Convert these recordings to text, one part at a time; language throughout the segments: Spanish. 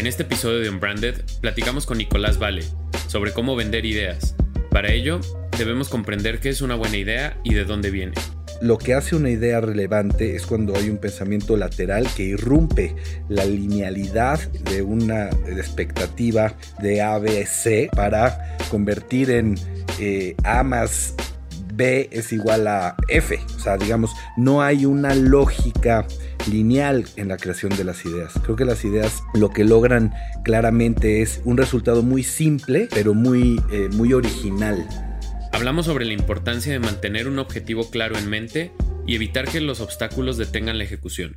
En este episodio de Unbranded platicamos con Nicolás Vale sobre cómo vender ideas. Para ello, debemos comprender qué es una buena idea y de dónde viene. Lo que hace una idea relevante es cuando hay un pensamiento lateral que irrumpe la linealidad de una expectativa de A, B, C para convertir en eh, A más B es igual a F. O sea, digamos, no hay una lógica lineal en la creación de las ideas. Creo que las ideas lo que logran claramente es un resultado muy simple, pero muy, eh, muy original. Hablamos sobre la importancia de mantener un objetivo claro en mente y evitar que los obstáculos detengan la ejecución.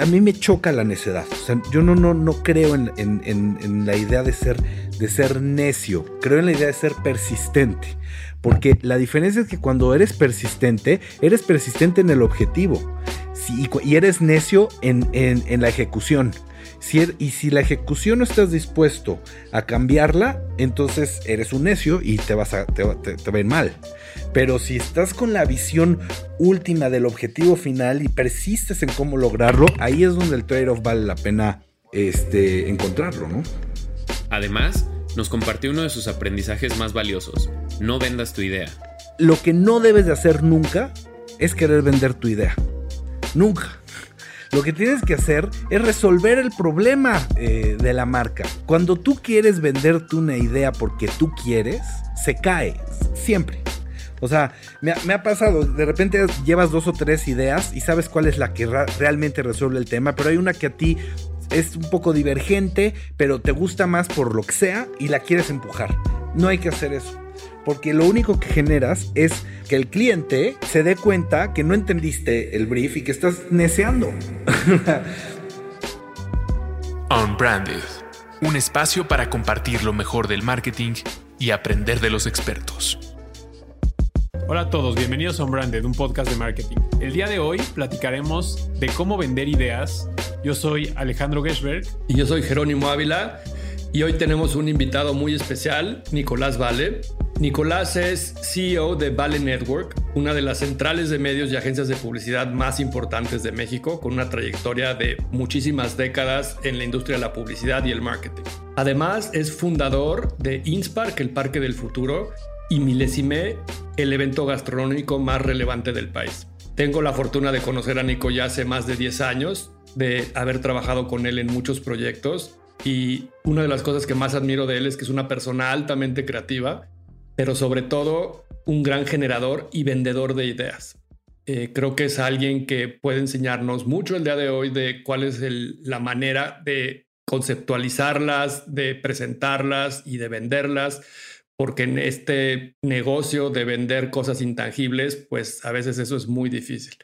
A mí me choca la necedad. O sea, yo no, no, no creo en, en, en, la idea de ser, de ser necio. Creo en la idea de ser persistente. Porque la diferencia es que cuando eres persistente, eres persistente en el objetivo. y, eres necio en, en la ejecución. Er, y si la ejecución no estás dispuesto a cambiarla, entonces eres un necio y te, vas a, te, va a ir mal. Pero si estás con la visión última del objetivo final y persistes en cómo lograrlo, ahí es donde el trade-off vale la pena este, encontrarlo, ¿no? Además, nos compartió uno de sus aprendizajes más valiosos. No vendas tu idea. Lo que no debes de hacer nunca es querer vender tu idea. Nunca. Lo que tienes que hacer es resolver el problema eh, de la marca. Cuando tú quieres venderte una idea porque tú quieres, se cae. Siempre. O sea, me ha, pasado, de repente llevas dos o tres ideas y sabes cuál es la que realmente resuelve el tema, pero hay una que a ti es un poco divergente, pero te gusta más por lo que sea y la quieres empujar. No hay que hacer eso porque lo único que generas es que el cliente se dé cuenta que no entendiste el brief y que estás neceando. Unbranded, un espacio para compartir lo mejor del marketing y aprender de los expertos. Hola a todos, bienvenidos a Unbranded, un podcast de marketing. El día de hoy platicaremos de cómo vender ideas. Yo soy Alejandro Geschberg. Y yo soy Jerónimo Ávila. Y hoy tenemos un invitado muy especial, Nicolás Vale. Nicolás es CEO de Vale Network, una de las centrales de medios y agencias de publicidad más importantes de México, con una trayectoria de muchísimas décadas en la industria de la publicidad y el marketing. Además, es fundador de Inspark, el Parque del Futuro, y Milesime, el evento gastronómico más relevante del país. Tengo la fortuna de conocer a Nico ya hace más de 10 años, de haber trabajado con él en muchos proyectos y una de las cosas que más admiro de él es que es una persona altamente creativa pero sobre todo un gran generador y vendedor de ideas. Eh, creo que es alguien que puede enseñarnos mucho el día de hoy de cuál es la manera de conceptualizarlas, de presentarlas y de venderlas, porque en este negocio de vender cosas intangibles, pues a veces eso es muy difícil.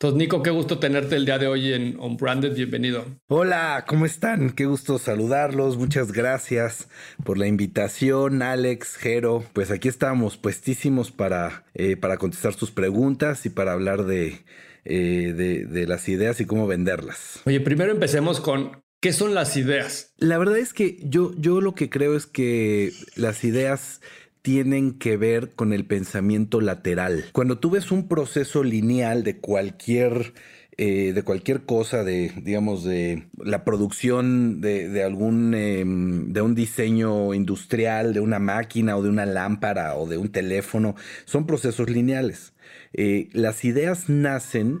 Entonces, Nico, qué gusto tenerte el día de hoy en On Branded. Bienvenido. Hola, ¿cómo están? Qué gusto saludarlos. Muchas gracias por la invitación, Alex, Jero. Pues aquí estamos, puestísimos para, eh, para contestar sus preguntas y para hablar de, eh, de, de las ideas y cómo venderlas. Oye, primero empecemos con ¿Qué son las ideas? La verdad es que yo, yo lo que creo es que las ideas tienen que ver con el pensamiento lateral. Cuando tú ves un proceso lineal de cualquier eh, de cualquier cosa, de, digamos, de la producción de, algún, em, de un diseño industrial, de una máquina o de una lámpara o de un teléfono, son procesos lineales. Eh, las ideas nacen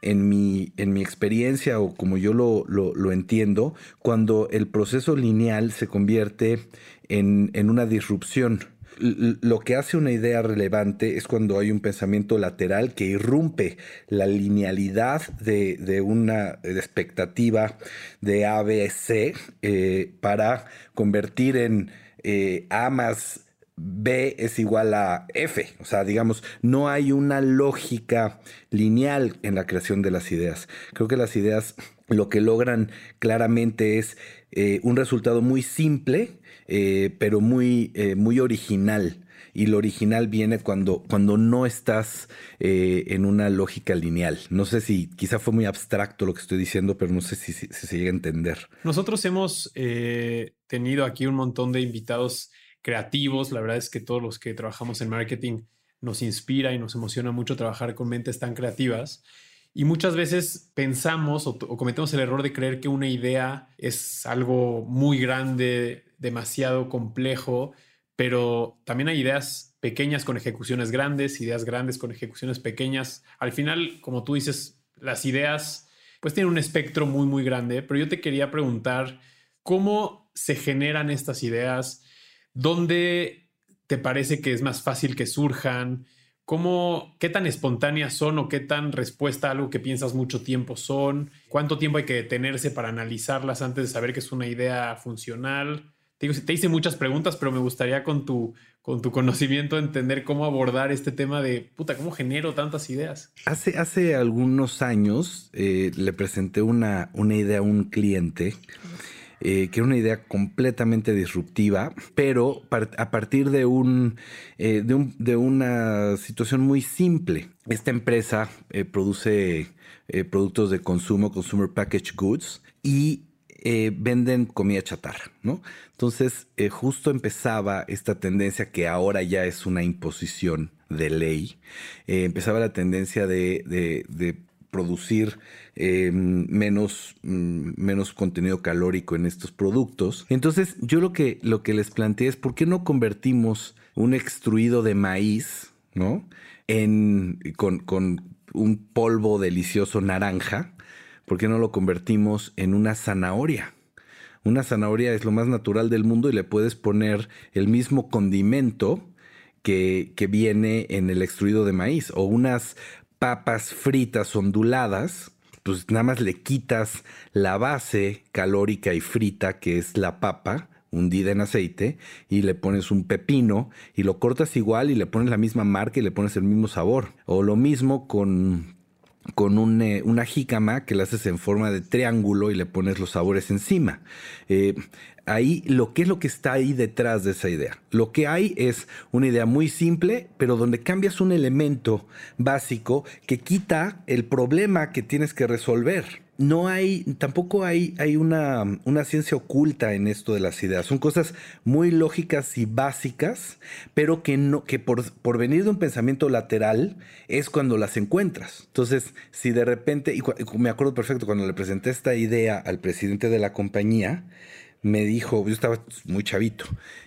en mi, en mi experiencia o como yo lo, entiendo, cuando el proceso lineal se convierte en una disrupción lo que hace una idea relevante es cuando hay un pensamiento lateral que irrumpe la linealidad de, una expectativa de A, B, C eh, para convertir en eh, A más B es igual a F. O sea, digamos, no hay una lógica lineal en la creación de las ideas. Creo que las ideas lo que logran claramente es eh, un resultado muy simple, eh, pero muy, eh, muy original. Y lo original viene cuando, cuando no estás en una lógica lineal. No sé si quizá fue muy abstracto lo que estoy diciendo, pero no sé si, si se llega a entender. Nosotros hemos tenido aquí un montón de invitados creativos. La verdad es que todos los que trabajamos en marketing nos inspira y nos emociona mucho trabajar con mentes tan creativas. Y muchas veces pensamos o, cometemos el error de creer que una idea es algo muy grande, demasiado complejo, pero también hay ideas pequeñas con ejecuciones grandes, ideas grandes con ejecuciones pequeñas. Al final, como tú dices, las ideas pues tienen un espectro muy, muy grande, pero yo te quería preguntar, ¿cómo se generan estas ideas? ¿Dónde te parece que es más fácil que surjan? ¿Cómo, ¿Qué tan espontáneas son o qué tan respuesta a algo que piensas mucho tiempo son? ¿Cuánto tiempo hay que detenerse para analizarlas antes de saber que es una idea funcional? Te, te hice muchas preguntas, pero me gustaría con tu, con tu conocimiento entender cómo abordar este tema de, puta, ¿cómo genero tantas ideas? Hace, hace algunos años eh, le presenté una, una idea a un cliente. Eh, que era una idea completamente disruptiva, pero a partir eh, de, un, de, una situación muy simple. Esta empresa eh, produce productos de consumo, consumer packaged goods, y venden comida chatarra, ¿no? Entonces, justo empezaba esta tendencia que ahora ya es una imposición de ley, empezaba la tendencia de, de, de producir eh, menos, mm, menos contenido calórico en estos productos. Entonces, yo lo que, lo que les planteé es por qué no convertimos un extruido de maíz, ¿no? En, con, con un polvo delicioso naranja, ¿por qué no lo convertimos en una zanahoria? Una zanahoria es lo más natural del mundo y le puedes poner el mismo condimento que, que viene en el extruido de maíz o unas papas fritas onduladas, pues nada más le quitas la base calórica y frita que es la papa hundida en aceite y le pones un pepino y lo cortas igual y le pones la misma marca y le pones el mismo sabor. O lo mismo con con un, eh, una jícama que la haces en forma de triángulo y le pones los sabores encima. Eh, ahí lo que es lo que está ahí detrás de esa idea. Lo que hay es una idea muy simple, pero donde cambias un elemento básico que quita el problema que tienes que resolver. No hay, tampoco hay, hay una, una ciencia oculta en esto de las ideas. Son cosas muy lógicas y básicas, pero que, no, que por, por venir de un pensamiento lateral es cuando las encuentras. Entonces, si de repente, y me acuerdo perfecto cuando le presenté esta idea al presidente de la compañía, me dijo, yo estaba muy chavito,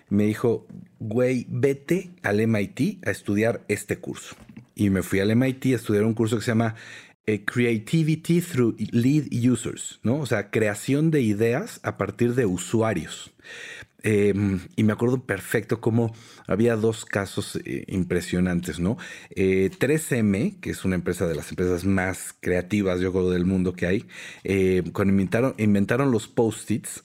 me dijo, güey, vete al MIT a estudiar este curso. Y me fui al MIT a estudiar un curso que se llama eh, Creativity Through Lead Users, ¿no? O sea, creación de ideas a partir de usuarios. Eh, y me acuerdo perfecto cómo había dos casos eh, impresionantes, ¿no? Eh, 3M, que es una empresa de las empresas más creativas, yo creo, del mundo que hay, cuando inventaron, los post-its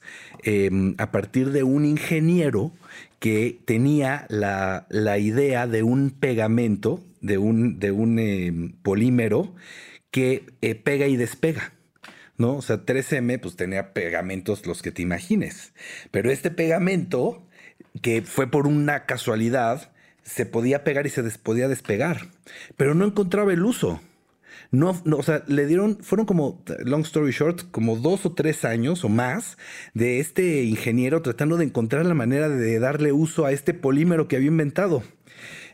a partir de un ingeniero que tenía la, idea de un pegamento, de un, de un polímero que pega y despega. ¿no? O sea, 3M pues tenía pegamentos los que te imagines. Pero este pegamento, que fue por una casualidad, se podía pegar y se podía despegar. Pero no encontraba el uso. No, no, o sea, le dieron, fueron como, long story short, como dos o tres años o más de este ingeniero tratando de encontrar la manera de darle uso a este polímero que había inventado.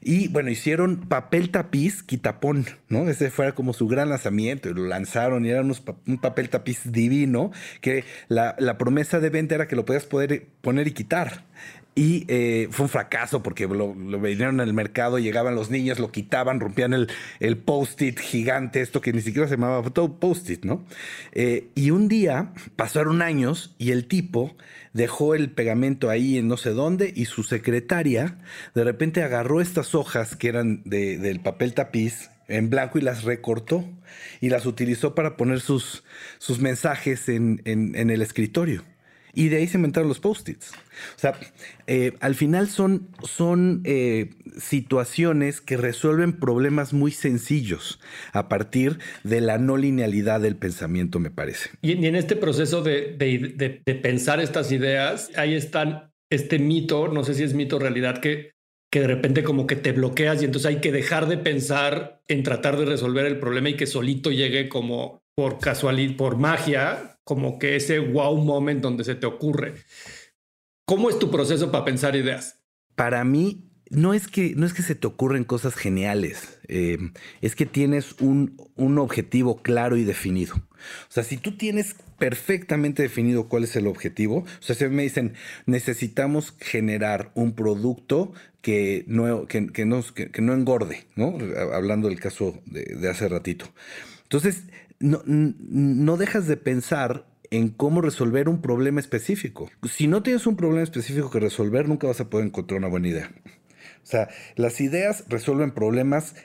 Y bueno, hicieron papel tapiz quitapón, ¿no? Ese fue como su gran lanzamiento y lo lanzaron y era unos, un papel tapiz divino que la, la, promesa de venta era que lo podías poder poner y quitar. Y eh, fue un fracaso porque lo, lo vinieron al mercado, llegaban los niños, lo quitaban, rompían el, el post-it gigante, esto que ni siquiera se llamaba post-it, ¿no? Eh, y un día pasaron años y el tipo dejó el pegamento ahí en no sé dónde y su secretaria de repente agarró estas hojas que eran de, del papel tapiz en blanco y las recortó y las utilizó para poner sus, sus mensajes en, en, en el escritorio. Y de ahí se inventaron los post-its. O sea, eh, al final son, son eh, situaciones que resuelven problemas muy sencillos a partir de la no linealidad del pensamiento, me parece. Y, en este proceso de, de, de, de, pensar estas ideas, ahí están este mito, no sé si es mito o realidad, que, que de repente como que te bloqueas y entonces hay que dejar de pensar en tratar de resolver el problema y que solito llegue como por casualidad, por magia, como que ese wow moment donde se te ocurre. ¿Cómo es tu proceso para pensar ideas? Para mí, no es que, no es que se te ocurren cosas geniales, eh, es que tienes un, un, objetivo claro y definido. O sea, si tú tienes perfectamente definido cuál es el objetivo, o sea, si me dicen, necesitamos generar un producto que no, que, no, engorde, ¿no? Hablando del caso de, hace ratito. Entonces, no, no dejas de pensar en cómo resolver un problema específico. Si no tienes un problema específico que resolver, nunca vas a poder encontrar una buena idea. O sea, las ideas resuelven problemas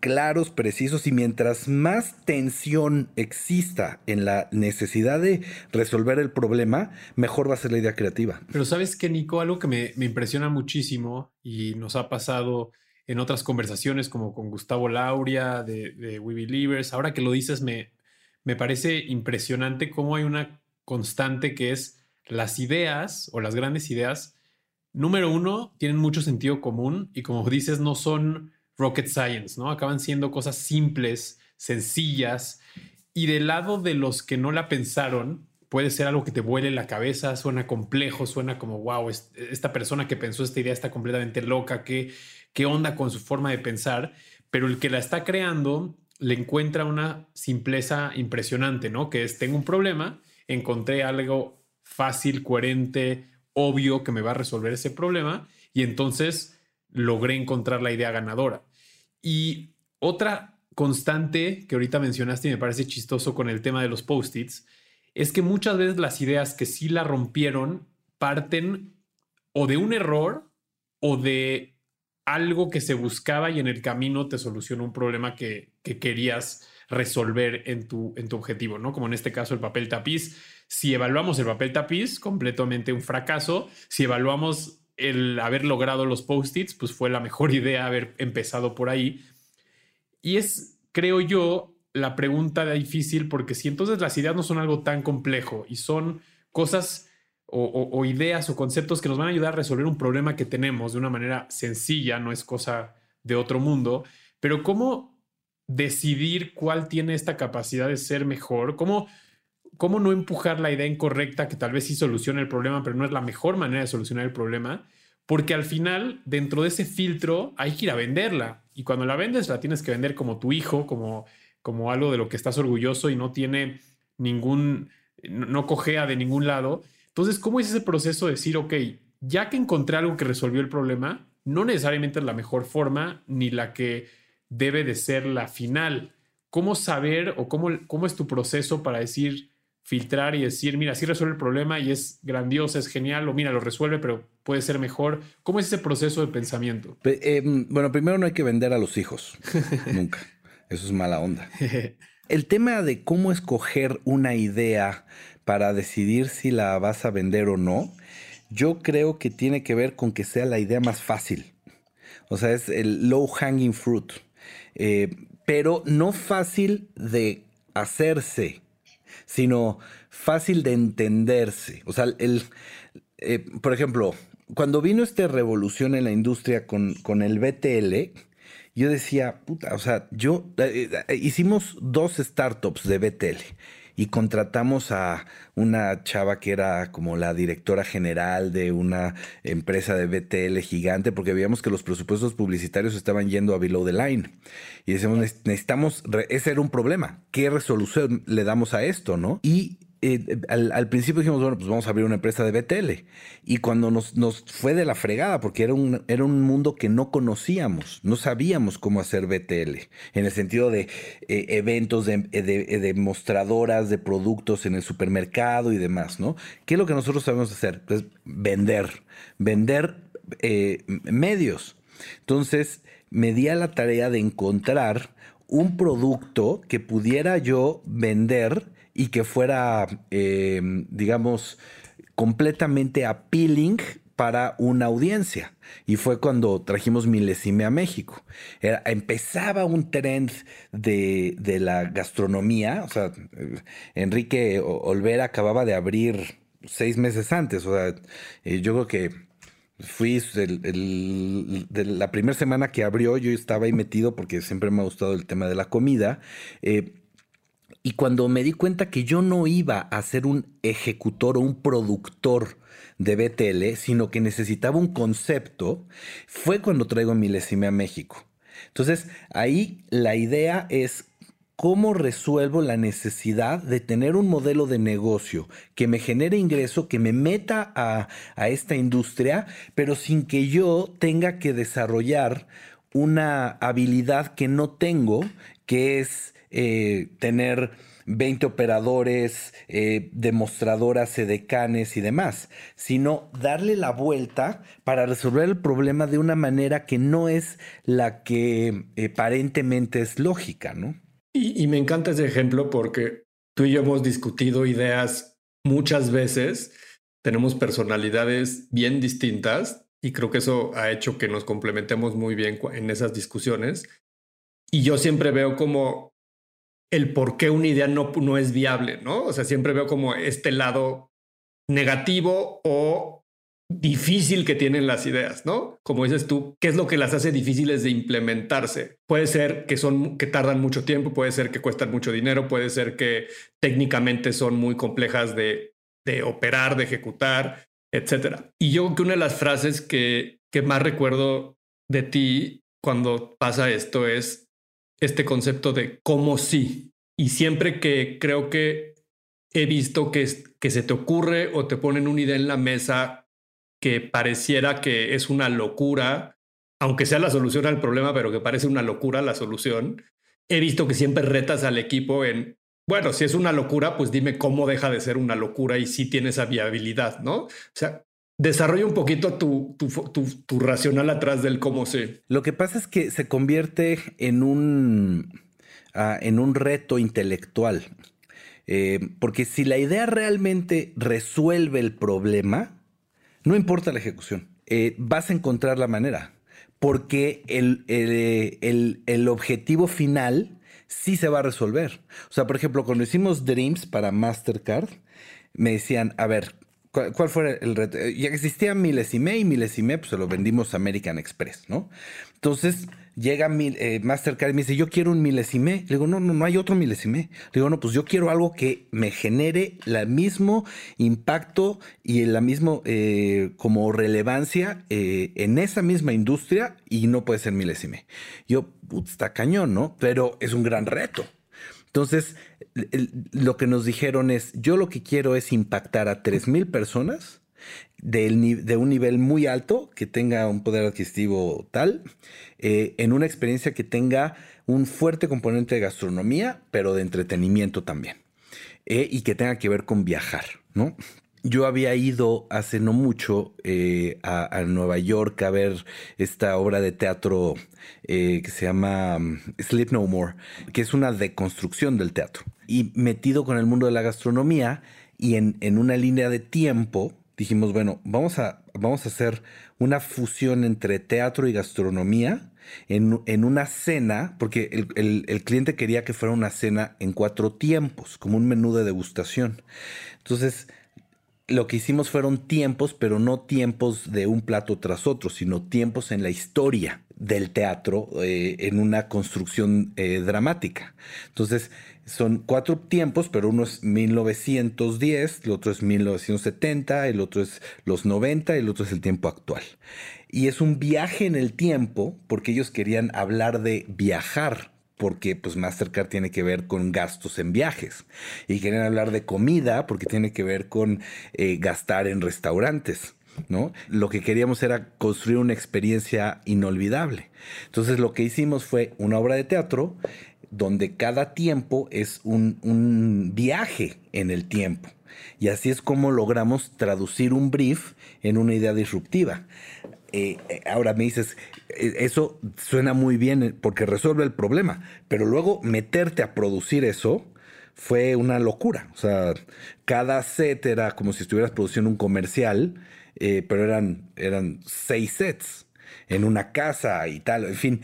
claros, precisos y mientras más tensión exista en la necesidad de resolver el problema, mejor va a ser la idea creativa. Pero sabes que, Nico, algo que me, impresiona muchísimo y nos ha pasado en otras conversaciones como con Gustavo Lauria de, de We Believers, ahora que lo dices me, me parece impresionante cómo hay una constante que es las ideas o las grandes ideas número uno, tienen mucho sentido común y como dices, no son rocket science, ¿no? Acaban siendo cosas simples, sencillas y del lado de los que no la pensaron, puede ser algo que te vuele la cabeza, suena complejo, suena como, wow, esta persona que pensó esta idea está completamente loca, ¿qué, qué onda con su forma de pensar? Pero el que la está creando le encuentra una simpleza impresionante, ¿no? Que es, tengo un problema, encontré algo fácil, coherente, obvio que me va a resolver ese problema y entonces logré encontrar la idea ganadora. Y otra constante que ahorita mencionaste y me parece chistoso con el tema de los post-its es que muchas veces las ideas que sí la rompieron parten o de un error o de algo que se buscaba y en el camino te solucionó un problema que, querías resolver en tu, en tu objetivo, ¿no? Como en este caso el papel tapiz si evaluamos el papel tapiz, completamente un fracaso. Si evaluamos el haber logrado los post-its, pues fue la mejor idea haber empezado por ahí. Y es, creo yo, la pregunta difícil porque si entonces las ideas no son algo tan complejo y son cosas o, ideas o conceptos que nos van a ayudar a resolver un problema que tenemos de una manera sencilla, no es cosa de otro mundo, pero ¿cómo decidir cuál tiene esta capacidad de ser mejor? ¿Cómo cómo no empujar la idea incorrecta que tal vez sí solucione el problema, pero no es la mejor manera de solucionar el problema, porque al final, dentro de ese filtro, hay que ir a venderla. Y cuando la vendes, la tienes que vender como tu hijo, como, como algo de lo que estás orgulloso y no tiene ningún, no cojea de ningún lado. Entonces, ¿cómo es ese proceso de decir, ok, ya que encontré algo que resolvió el problema, no necesariamente es la mejor forma ni la que debe de ser la final? ¿Cómo saber o cómo, cómo es tu proceso para decir, filtrar y decir, mira, sí resuelve el problema y es grandioso, es genial, o mira, lo resuelve, pero puede ser mejor. ¿Cómo es ese proceso de pensamiento? Em, bueno, primero no hay que vender a los hijos, nunca. Eso es mala onda. El tema de cómo escoger una idea para decidir si la vas a vender o no, yo creo que tiene que ver con que sea la idea más fácil. O sea, es el low hanging fruit. Eh, pero no fácil de hacerse sino fácil de entenderse. O sea, el, eh, por ejemplo, cuando vino esta revolución en la industria con, con el BTL, yo decía, puta, o sea, yo eh, hicimos dos startups de BTL y contratamos a una chava que era como la directora general de una empresa de BTL gigante porque veíamos que los presupuestos publicitarios estaban yendo a below the line. Y decíamos, necesitamos, ese era un problema. ¿Qué resolución le damos a esto, no? Y eh, al, principio dijimos, bueno, pues vamos a abrir una empresa de BTL. Y cuando nos, fue de la fregada, porque era un, era un mundo que no conocíamos, no sabíamos cómo hacer BTL, en el sentido de eh, eventos, de, de, mostradoras de productos en el supermercado y demás, ¿no? ¿Qué es lo que nosotros sabemos hacer? Pues vender, vender eh, medios. Entonces, me di a la tarea de encontrar un producto que pudiera yo vender y que fuera, em, digamos, completamente appealing para una audiencia. Y fue cuando trajimos Milesime a México. empezaba un trend de, la gastronomía. O sea, Enrique Olvera acababa de abrir seis meses antes. O sea, eh, yo creo que fui de la primera semana que abrió, yo estaba ahí metido porque siempre me ha gustado el tema de la comida. Eh, Y cuando me di cuenta que yo no iba a ser un ejecutor o un productor de BTL, sino que necesitaba un concepto, fue cuando traigo Milesime a México. Entonces, ahí la idea es cómo resuelvo la necesidad de tener un modelo de negocio que me genere ingreso, que me meta a, esta industria, pero sin que yo tenga que desarrollar una habilidad que no tengo, que es eh, tener 20 operadores, eh, demostradoras, edecanes y demás, sino darle la vuelta para resolver el problema de una manera que no es la que eh, aparentemente es lógica, ¿no? Y, me encanta ese ejemplo porque tú y yo hemos discutido ideas muchas veces, tenemos personalidades bien distintas y creo que eso ha hecho que nos complementemos muy bien en esas discusiones. Y yo siempre veo como el por qué una idea no, no es viable, ¿no? O sea, siempre veo como este lado negativo o difícil que tienen las ideas, ¿no? Como dices tú, ¿qué es lo que las hace difíciles de implementarse? Puede ser que son que tardan mucho tiempo, puede ser que cuestan mucho dinero, puede ser que técnicamente son muy complejas de, de operar, de ejecutar, etcétera. Y yo creo que una de las frases que, que más recuerdo de ti cuando pasa esto es este concepto de cómo sí. Y siempre que creo que he visto que, que se te ocurre o te ponen una idea en la mesa que pareciera que es una locura, aunque sea la solución al problema, pero que parece una locura la solución, he visto que siempre retas al equipo en, bueno, si es una locura, pues dime cómo deja de ser una locura y si tiene esa viabilidad, ¿no? O sea, desarrolla un poquito tu, tu, racional atrás del cómo se. Lo que pasa es que se convierte en un, ah, en un reto intelectual. Eh, porque si la idea realmente resuelve el problema, no importa la ejecución, eh, vas a encontrar la manera, porque el, el, objetivo final sí se va a resolver. O sea, por ejemplo, cuando hicimos Dreams para Mastercard, me decían, a ver, ¿cuál, fue el reto? Ya existían milesime y milesime, pues se lo vendimos a American Express, ¿no? Entonces llega eh, Mastercard y me dice, yo quiero un milesime. Le digo, no, no, no hay otro milesime. Le digo, no, pues yo quiero algo que me genere el mismo impacto y la misma eh, como relevancia eh, en esa misma industria y no puede ser milesime. Yo, está cañón, ¿no? Pero es un gran reto. Entonces, lo que nos dijeron es, yo lo que quiero es impactar a 3.000 personas de, un nivel muy alto, que tenga un poder adquisitivo tal, eh, en una experiencia que tenga un fuerte componente de gastronomía, pero de entretenimiento también, eh, y que tenga que ver con viajar, ¿no? Yo había ido hace no mucho eh, a, Nueva York a ver esta obra de teatro que se llama mm, Sleep No More, que es una deconstrucción del teatro. Y metido con el mundo de la gastronomía y en, en una línea de tiempo, dijimos, bueno, vamos a, vamos a hacer una fusión entre teatro y gastronomía en, una cena, porque el, el, cliente quería que fuera una cena en cuatro tiempos, como un menú de degustación. Entonces, lo que hicimos fueron tiempos, pero no tiempos de un plato tras otro, sino tiempos en la historia del teatro eh, en una construcción eh, dramática. Entonces, son cuatro tiempos, pero uno es 1910, el otro es 1970, el otro es los 90, el otro es el tiempo actual. Y es un viaje en el tiempo, porque ellos querían hablar de viajar porque pues Mastercard tiene que ver con gastos en viajes y quieren hablar de comida porque tiene que ver con eh, gastar en restaurantes. ¿No? Lo que queríamos era construir una experiencia inolvidable. Entonces lo que hicimos fue una obra de teatro donde cada tiempo es un, un viaje en el tiempo. Y así es como logramos traducir un brief en una idea disruptiva. Eh, eh, ahora me dices, eh, eso suena muy bien porque resuelve el problema, pero luego meterte a producir eso fue una locura. O sea, cada set era como si estuvieras produciendo un comercial, pero eran, eran seis sets en una casa y tal. En fin,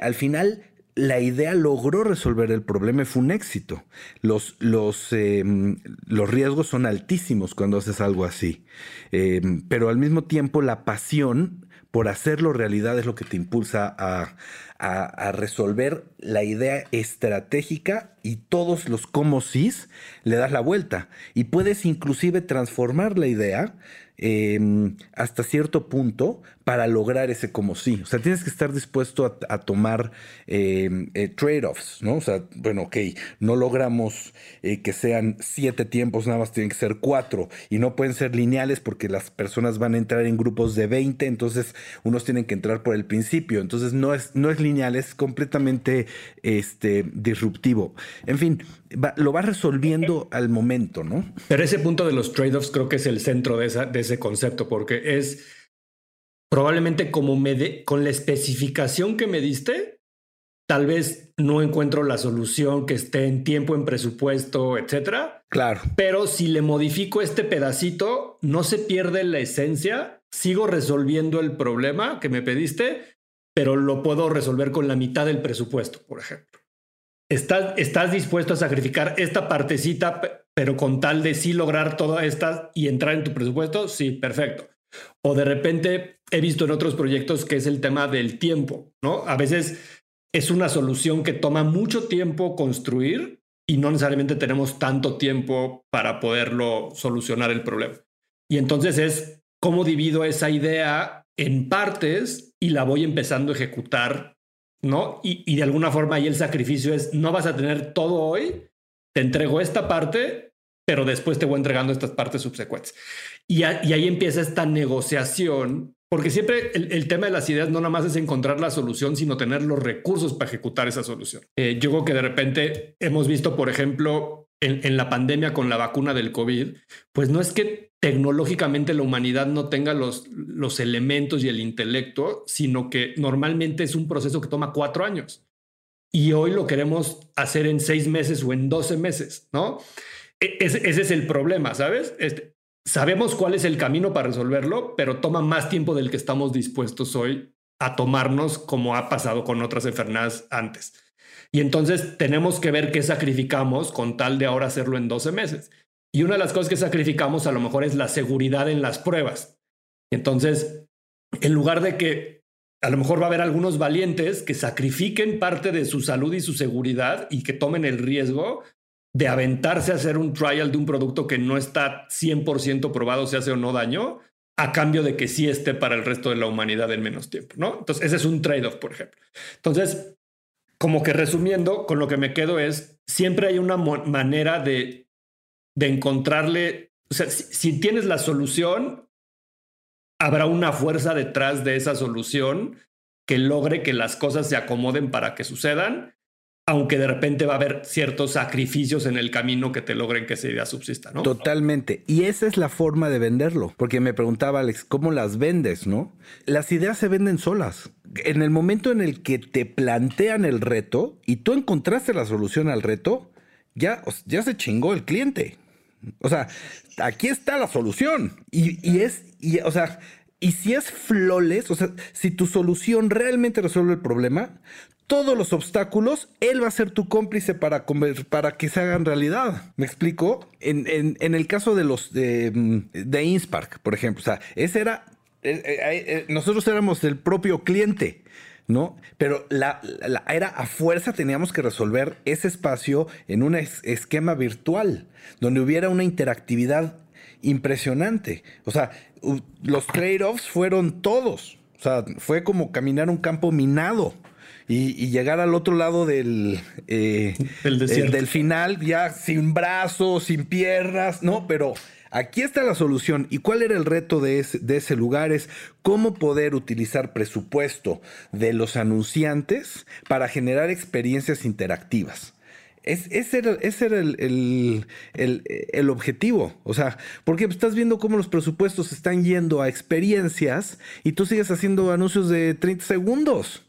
al final la idea logró resolver el problema y fue un éxito. Los, los, em, los riesgos son altísimos cuando haces algo así, em, pero al mismo tiempo la pasión por hacerlo realidad es lo que te impulsa a, resolver la idea estratégica y todos los cómo sís le das la vuelta. Y puedes inclusive transformar la idea Em, hasta cierto punto para lograr ese como sí. O sea, tienes que estar dispuesto a, tomar em, eh, trade-offs, ¿no? O sea, bueno, ok, no logramos eh, que sean siete tiempos, nada más tienen que ser cuatro y no pueden ser lineales porque las personas van a entrar en grupos de 20, entonces unos tienen que entrar por el principio. Entonces no es, no es lineal, es completamente este, disruptivo. En fin, lo vas resolviendo al momento, ¿no? Pero ese punto de los trade-offs creo que es el centro de, esa, de ese concepto, porque es probablemente como me con la especificación que me diste, tal vez no encuentro la solución que esté en tiempo, en presupuesto, etcétera. Claro. Pero si le modifico este pedacito, no se pierde la esencia, sigo resolviendo el problema que me pediste, pero lo puedo resolver con la mitad del presupuesto, por ejemplo. ¿Estás, ¿Estás dispuesto a sacrificar esta partecita, pero con tal de sí lograr toda esta y entrar en tu presupuesto? Sí, perfecto. O de repente he visto en otros proyectos que es el tema del tiempo, ¿no? A veces es una solución que toma mucho tiempo construir y no necesariamente tenemos tanto tiempo para poderlo solucionar el problema. Y entonces es cómo divido esa idea en partes y la voy empezando a ejecutar ¿no? Y, de alguna forma ahí el sacrificio es, no vas a tener todo hoy, te entrego esta parte, pero después te voy entregando estas partes subsecuentes. Y, ahí empieza esta negociación, porque siempre el, tema de las ideas no nada más es encontrar la solución, sino tener los recursos para ejecutar esa solución. Eh, yo creo que de repente hemos visto, por ejemplo, en, la pandemia con la vacuna del COVID, pues no es que tecnológicamente la humanidad no tenga los, los elementos y el intelecto, sino que normalmente es un proceso que toma cuatro años. Y hoy lo queremos hacer en seis meses o en doce meses, ¿no? E, ese, es el problema, ¿sabes? Este, sabemos cuál es el camino para resolverlo, pero toma más tiempo del que estamos dispuestos hoy a tomarnos como ha pasado con otras enfermedades antes. Y entonces tenemos que ver qué sacrificamos con tal de ahora hacerlo en 12 meses. Y una de las cosas que sacrificamos a lo mejor es la seguridad en las pruebas. Entonces, en lugar de que a lo mejor va a haber algunos valientes que sacrifiquen parte de su salud y su seguridad y que tomen el riesgo de aventarse a hacer un trial de un producto que no está 100% probado si hace o no daño, a cambio de que sí esté para el resto de la humanidad en menos tiempo, ¿no? Entonces, ese es un trade-off, por ejemplo. Entonces, como que resumiendo, con lo que me quedo es, siempre hay una manera de, de encontrarle, o sea, si, tienes la solución, habrá una fuerza detrás de esa solución que logre que las cosas se acomoden para que sucedan, aunque de repente va a haber ciertos sacrificios en el camino que te logren que esa idea subsista, ¿no? Totalmente. Y esa es la forma de venderlo. Porque me preguntaba Alex, ¿cómo las vendes, no? Las ideas se venden solas en el momento en el que te plantean el reto y tú encontraste la solución al reto, ya, ya se chingó el cliente. O sea, aquí está la solución. Y, es, y, o sea, y si es flawless, o sea, si tu solución realmente resuelve el problema, todos los obstáculos, él va a ser tu cómplice para, para que se hagan realidad. ¿Me explico? En, el caso de los de, de Inspark, por ejemplo, o sea, ese era eh, eh, eh, nosotros éramos el propio cliente. ¿no? Pero la, era a fuerza teníamos que resolver ese espacio en un esquema virtual, donde hubiera una interactividad impresionante. O sea, los trade-offs fueron todos. O sea, fue como caminar un campo minado. Y, llegar al otro lado del, del final, ya sin brazos, sin piernas, ¿no? Pero Aquí está la solución. ¿Y cuál era el reto de ese, lugar? Es cómo poder utilizar presupuesto de los anunciantes para generar experiencias interactivas. ese era, el, el, objetivo. O sea, porque estás viendo cómo los presupuestos están yendo a experiencias y tú sigues haciendo anuncios de 30 segundos.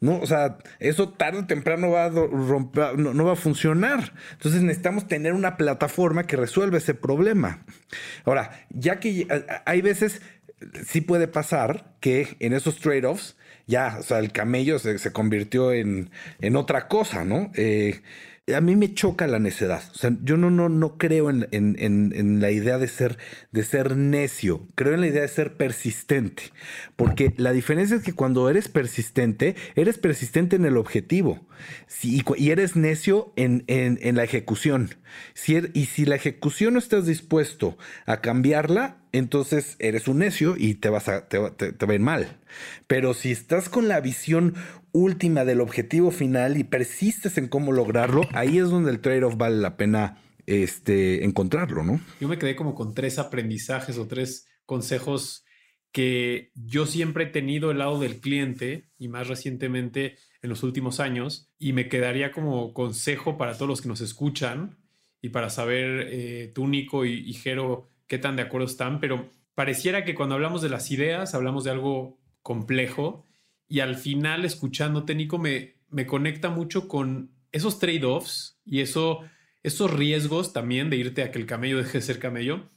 ¿No? O sea, eso tarde o temprano va a romper, no, va a funcionar. Entonces necesitamos tener una plataforma que resuelva ese problema. Ahora, ya que hay veces, sí puede pasar que en esos trade-offs, ya, o sea, el camello se, convirtió en, en, otra cosa, ¿no? Eh, a mí me choca la necedad. O sea, yo no, no, no creo en, en, la idea de ser, de ser necio. Creo en la idea de ser persistente. Porque la diferencia es que cuando eres persistente, eres persistente en el objetivo. y, eres necio en, la ejecución. Si er, y si la ejecución no estás dispuesto a cambiarla, entonces eres un necio y te vas a, te, te va mal. Pero si estás con la visión última del objetivo final y persistes en cómo lograrlo, ahí es donde el trade-off vale la pena este, encontrarlo, ¿no? Yo me quedé como con tres aprendizajes o tres consejos que yo siempre he tenido el lado del cliente y más recientemente en los últimos años y me quedaría como consejo para todos los que nos escuchan y para saber eh, tú, Nico y, y Jero, qué tan de acuerdo están, pero pareciera que cuando hablamos de las ideas hablamos de algo complejo y al final escuchándote, Nico, me, me conecta mucho con esos trade-offs y eso, esos riesgos también de irte a que el camello deje de ser camello.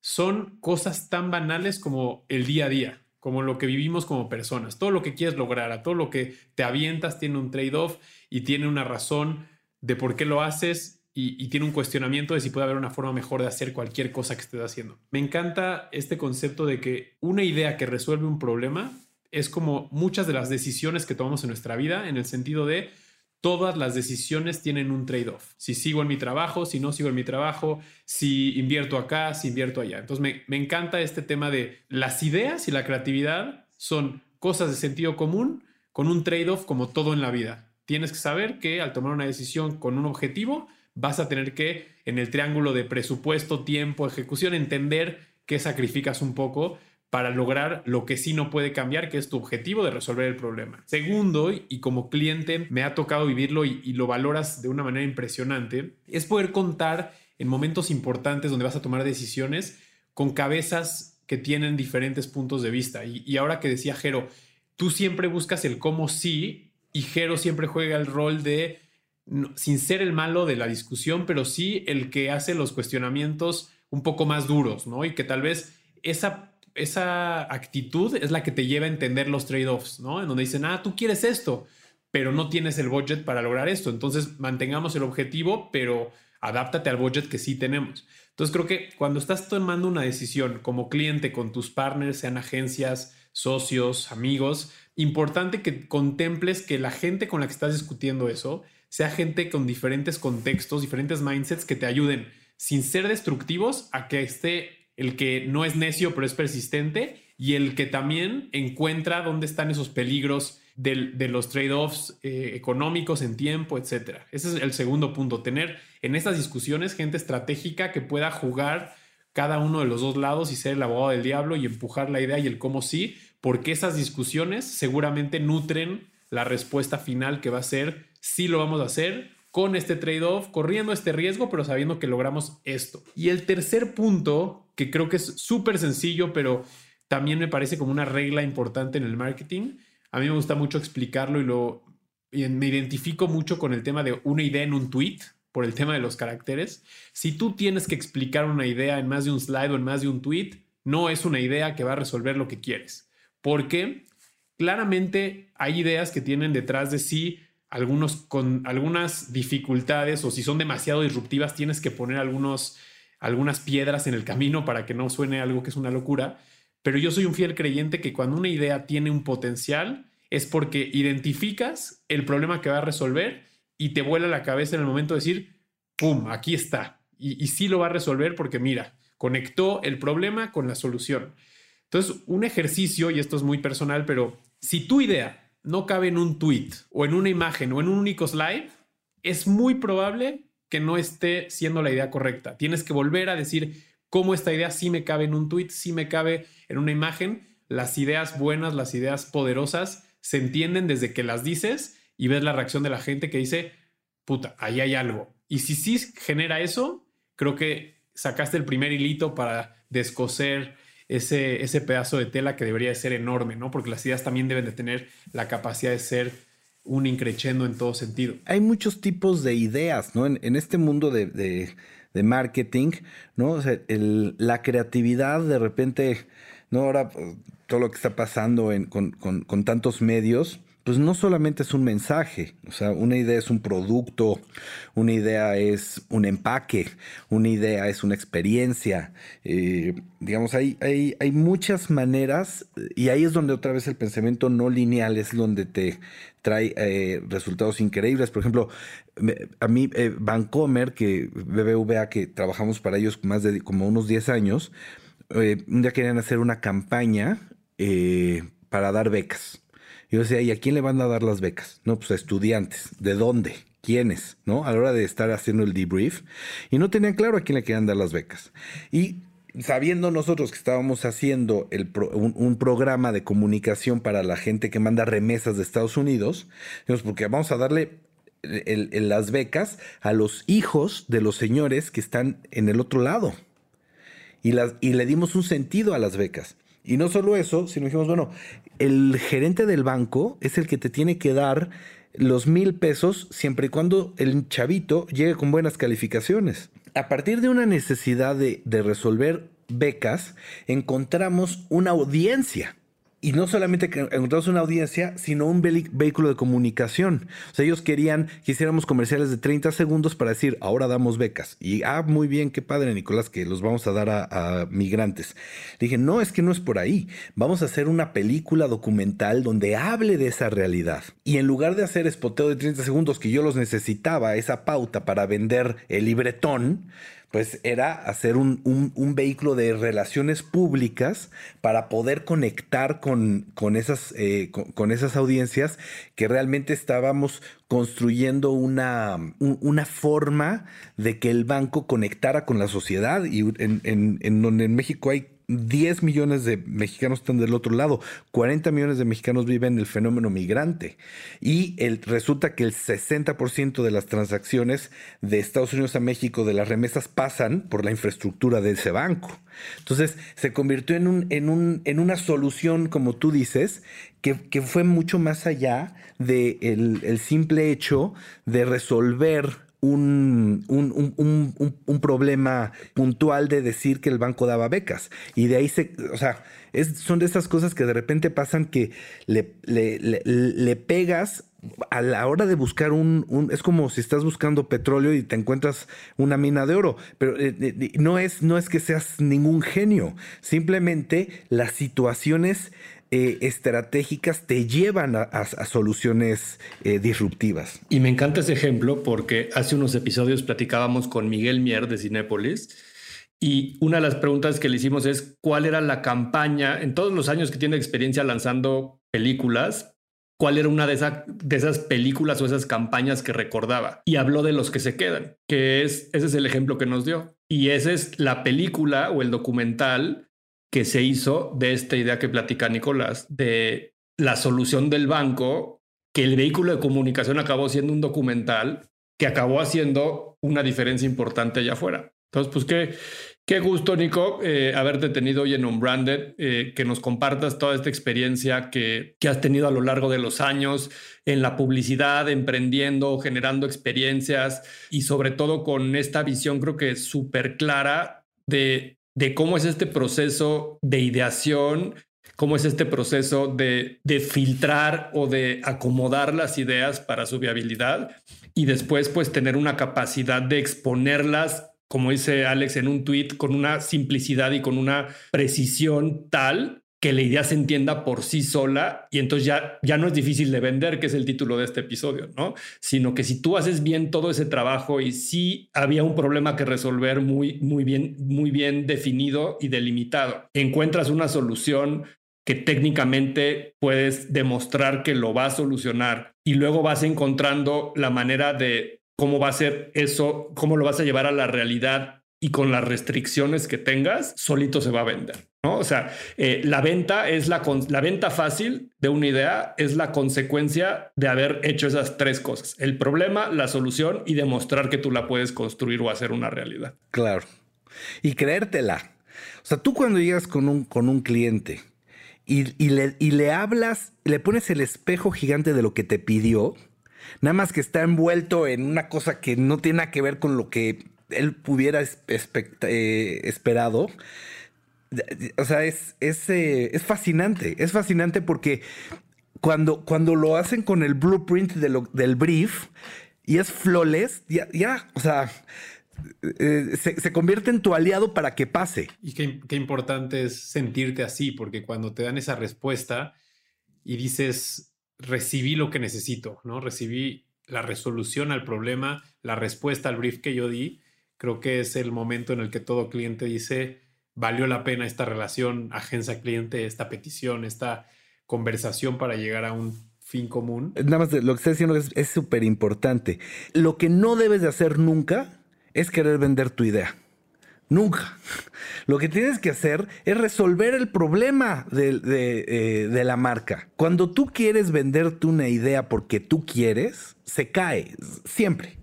Son cosas tan banales como el día a día, como lo que vivimos como personas. Todo lo que quieres lograr, a todo lo que te avientas tiene un trade-off y tiene una razón de por qué lo haces y, y, tiene un cuestionamiento de si puede haber una forma mejor de hacer cualquier cosa que estés haciendo. Me encanta este concepto de que una idea que resuelve un problema es como muchas de las decisiones que tomamos en nuestra vida, en el sentido de todas las decisiones tienen un trade-off. Si sigo en mi trabajo, si no sigo en mi trabajo, si invierto acá, si invierto allá. Entonces me, me encanta este tema de las ideas y la creatividad son cosas de sentido común con un trade-off como todo en la vida. Tienes que saber que al tomar una decisión con un objetivo, vas a tener que, en el triángulo de presupuesto, tiempo, ejecución, entender que sacrificas un poco para lograr lo que sí no puede cambiar, que es tu objetivo de resolver el problema. Segundo, y como cliente me ha tocado vivirlo y, lo valoras de una manera impresionante, es poder contar en momentos importantes donde vas a tomar decisiones con cabezas que tienen diferentes puntos de vista. Y, ahora que decía Jero, tú siempre buscas el cómo sí y Jero siempre juega el rol de, sin ser el malo de la discusión, pero sí el que hace los cuestionamientos un poco más duros, ¿no? Y que tal vez esa esa actitud es la que te lleva a entender los trade-offs, ¿no? En donde dicen, ah, tú quieres esto, pero no tienes el budget para lograr esto. Entonces, mantengamos el objetivo, pero adáptate al budget que sí tenemos. Entonces, creo que cuando estás tomando una decisión como cliente con tus partners, sean agencias, socios, amigos, importante que contemples que la gente con la que estás discutiendo eso sea gente con diferentes contextos, diferentes mindsets que te ayuden sin ser destructivos a que esté el que no es necio pero es persistente y el que también encuentra dónde están esos peligros de, los trade-offs eh, económicos en tiempo, etc. Ese es el segundo punto, tener en estas discusiones gente estratégica que pueda jugar cada uno de los dos lados y ser el abogado del diablo y empujar la idea y el cómo sí, porque esas discusiones seguramente nutren la respuesta final que va a ser sí lo vamos a hacer con este trade-off, corriendo este riesgo, pero sabiendo que logramos esto. Y el tercer punto que creo que es súper sencillo, pero también me parece como una regla importante en el marketing. A mí me gusta mucho explicarlo y lo me identifico mucho con el tema de una idea en un tweet por el tema de los caracteres. Si tú tienes que explicar una idea en más de un slide o en más de un tweet, no es una idea que va a resolver lo que quieres. Porque claramente hay ideas que tienen detrás de sí algunos con algunas dificultades o si son demasiado disruptivas tienes que poner algunos algunas piedras en el camino para que no suene algo que es una locura, pero yo soy un fiel creyente que cuando una idea tiene un potencial es porque identificas el problema que va a resolver y te vuela la cabeza en el momento de decir, ¡pum!, aquí está. Y, y sí lo va a resolver porque mira, conectó el problema con la solución. Entonces, un ejercicio, y esto es muy personal, pero si tu idea no cabe en un tweet o en una imagen o en un único slide, es muy probable que no esté siendo la idea correcta. Tienes que volver a decir cómo esta idea sí me cabe en un tweet, sí me cabe en una imagen. Las ideas buenas, las ideas poderosas se entienden desde que las dices y ves la reacción de la gente que dice, puta, ahí hay algo. Y si sí genera eso, creo que sacaste el primer hilito para descoser ese, ese pedazo de tela que debería de ser enorme, ¿no? Porque las ideas también deben de tener la capacidad de ser un increchendo en todo sentido. Hay muchos tipos de ideas, ¿no? En, este mundo de, marketing, ¿no? O sea, la creatividad de repente, ¿no? Ahora todo lo que está pasando con, tantos medios, pues no solamente es un mensaje, o sea, una idea es un producto, una idea es un empaque, una idea es una experiencia. Eh, digamos, hay, hay, hay, muchas maneras y ahí es donde otra vez el pensamiento no lineal es donde te trae eh, resultados increíbles. Por ejemplo, a mí, eh, Bancomer, que BBVA, que trabajamos para ellos más de como unos 10 años, un día querían hacer una campaña para dar becas. Yo decía, ¿y a quién le van a dar las becas? No, pues a estudiantes. ¿De dónde? ¿Quiénes? ¿No? A la hora de estar haciendo el debrief. Y no tenían claro a quién le querían dar las becas. Y sabiendo nosotros que estábamos haciendo un, programa de comunicación para la gente que manda remesas de Estados Unidos, porque vamos a darle las becas a los hijos de los señores que están en el otro lado. Y le dimos un sentido a las becas. Y no solo eso, sino dijimos, bueno, el gerente del banco es el que te tiene que dar los mil pesos siempre y cuando el chavito llegue con buenas calificaciones. A partir de una necesidad de, de resolver becas, encontramos una audiencia y no solamente encontramos una audiencia, sino un vehículo de comunicación. O sea, ellos querían que hiciéramos comerciales de 30 segundos para decir, ahora damos becas. Y, ah, muy bien, qué padre, Nicolás, que los vamos a dar a, migrantes. dije, no, es que no es por ahí. Vamos a hacer una película documental donde hable de esa realidad. Y en lugar de hacer espoteo de 30 segundos, que yo los necesitaba, esa pauta para vender el libretón, pues era hacer un, vehículo de relaciones públicas para poder conectar con, con esas, eh, con, esas audiencias que realmente estábamos construyendo una, una, forma de que el banco conectara con la sociedad y en, en donde en México hay 10 millones de mexicanos están del otro lado, 40 millones de mexicanos viven el fenómeno migrante y resulta que el 60% de las transacciones de Estados Unidos a México de las remesas pasan por la infraestructura de ese banco. Entonces se convirtió en, un, en, un, en una solución, como tú dices, que, fue mucho más allá del de el simple hecho de resolver un, un, problema puntual de decir que el banco daba becas. Y de ahí se, o sea, es, son de esas cosas que de repente pasan que le, le, pegas a la hora de buscar un, es como si estás buscando petróleo y te encuentras una mina de oro, pero eh, eh, no, es, no es que seas ningún genio, simplemente las situaciones eh, estratégicas te llevan a, soluciones eh, disruptivas. Y me encanta ese ejemplo porque hace unos episodios platicábamos con Miguel Mier de Cinépolis y una de las preguntas que le hicimos es cuál era la campaña en todos los años que tiene experiencia lanzando películas. ¿Cuál era una de, de esas películas o esas campañas que recordaba? Y habló de los que se quedan, que es, ese es el ejemplo que nos dio. Y esa es la película o el documental que se hizo de esta idea que platica Nicolás, de la solución del banco, que el vehículo de comunicación acabó siendo un documental que acabó haciendo una diferencia importante allá afuera. Entonces, pues qué, qué gusto, Nico, eh, haberte tenido hoy en Unbranded, eh, que nos compartas toda esta experiencia que, que has tenido a lo largo de los años en la publicidad, emprendiendo, generando experiencias y sobre todo con esta visión creo que súper clara de de cómo es este proceso de ideación, cómo es este proceso de, de, filtrar o de acomodar las ideas para su viabilidad y después pues tener una capacidad de exponerlas, como dice Alex en un tweet, con una simplicidad y con una precisión tal que la idea se entienda por sí sola y entonces ya, ya no es difícil de vender, que es el título de este episodio, ¿no? Sino que si tú haces bien todo ese trabajo y sí había un problema que resolver muy, muy bien, muy bien definido y delimitado, encuentras una solución que técnicamente puedes demostrar que lo va a solucionar y luego vas encontrando la manera de cómo va a ser eso, cómo lo vas a llevar a la realidad y con las restricciones que tengas, solito se va a vender. ¿No? O sea, eh, la venta es la, la venta fácil de una idea, es la consecuencia de haber hecho esas tres cosas: el problema, la solución y demostrar que tú la puedes construir o hacer una realidad. Claro. Y creértela. O sea, tú cuando llegas con un, con un cliente y, y, le, y le hablas, le pones el espejo gigante de lo que te pidió, nada más que está envuelto en una cosa que no tiene nada que ver con lo que él hubiera eh, esperado o sea, es, es, eh, es fascinante, es fascinante porque cuando, cuando lo hacen con el blueprint del brief y es flawless, ya, o sea, eh, se, convierte en tu aliado para que pase. Y qué, qué, importante es sentirte así, porque cuando te dan esa respuesta y dices, recibí lo que necesito, ¿no? Recibí la resolución al problema, la respuesta al brief que yo di, creo que es el momento en el que todo cliente dice, valió la pena esta relación agencia-cliente, esta petición, esta conversación para llegar a un fin común. Nada más lo que estoy diciendo es súper importante. Lo que no debes de hacer nunca es querer vender tu idea. Nunca. Lo que tienes que hacer es resolver el problema de, eh, de, la marca. Cuando tú quieres venderte una idea porque tú quieres, se cae, siempre.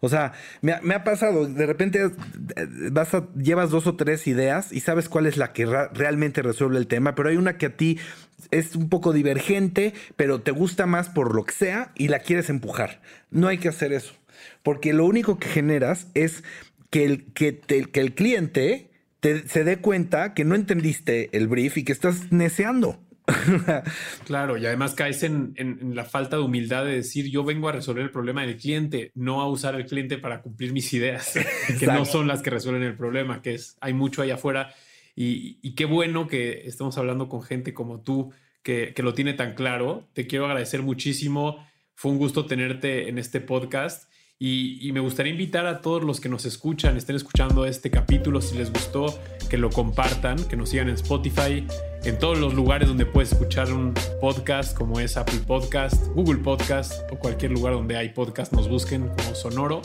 O sea, me, ha pasado, de repente eh, vas llevas dos o tres ideas y sabes cuál es la que realmente resuelve el tema, pero hay una que a ti es un poco divergente, pero te gusta más por lo que sea y la quieres empujar. No hay que hacer eso, porque lo único que generas es que el, que, que el cliente se dé cuenta que no entendiste el brief y que estás neceando. claro, y además caes en, la falta de humildad de decir yo vengo a resolver el problema del cliente, no a usar el cliente para cumplir mis ideas, que no son las que resuelven el problema, que es hay mucho allá afuera. Y, qué bueno que estamos hablando con gente como tú que, que lo tiene tan claro. Te quiero agradecer muchísimo. Fue un gusto tenerte en este podcast. Y, me gustaría invitar a todos los que nos escuchan, estén escuchando este capítulo, si les gustó, que lo compartan, que nos sigan en Spotify, en todos los lugares donde puedes escuchar un podcast, como es Apple Podcast, Google Podcast o cualquier lugar donde hay podcast, nos busquen como Sonoro.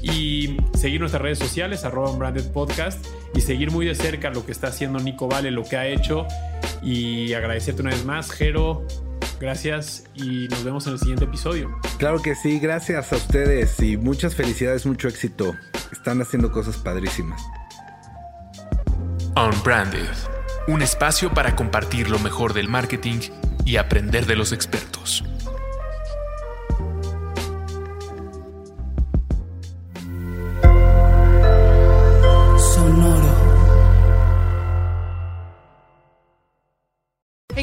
Y seguir nuestras redes sociales, arroba branded podcast, y seguir muy de cerca lo que está haciendo Nico Vale, lo que ha hecho. Y agradecerte una vez más, Jero, Gracias y nos vemos en el siguiente episodio. Claro que sí, gracias a ustedes y muchas felicidades, mucho éxito. Están haciendo cosas padrísimas. Unbranded, un espacio para compartir lo mejor del marketing y aprender de los expertos.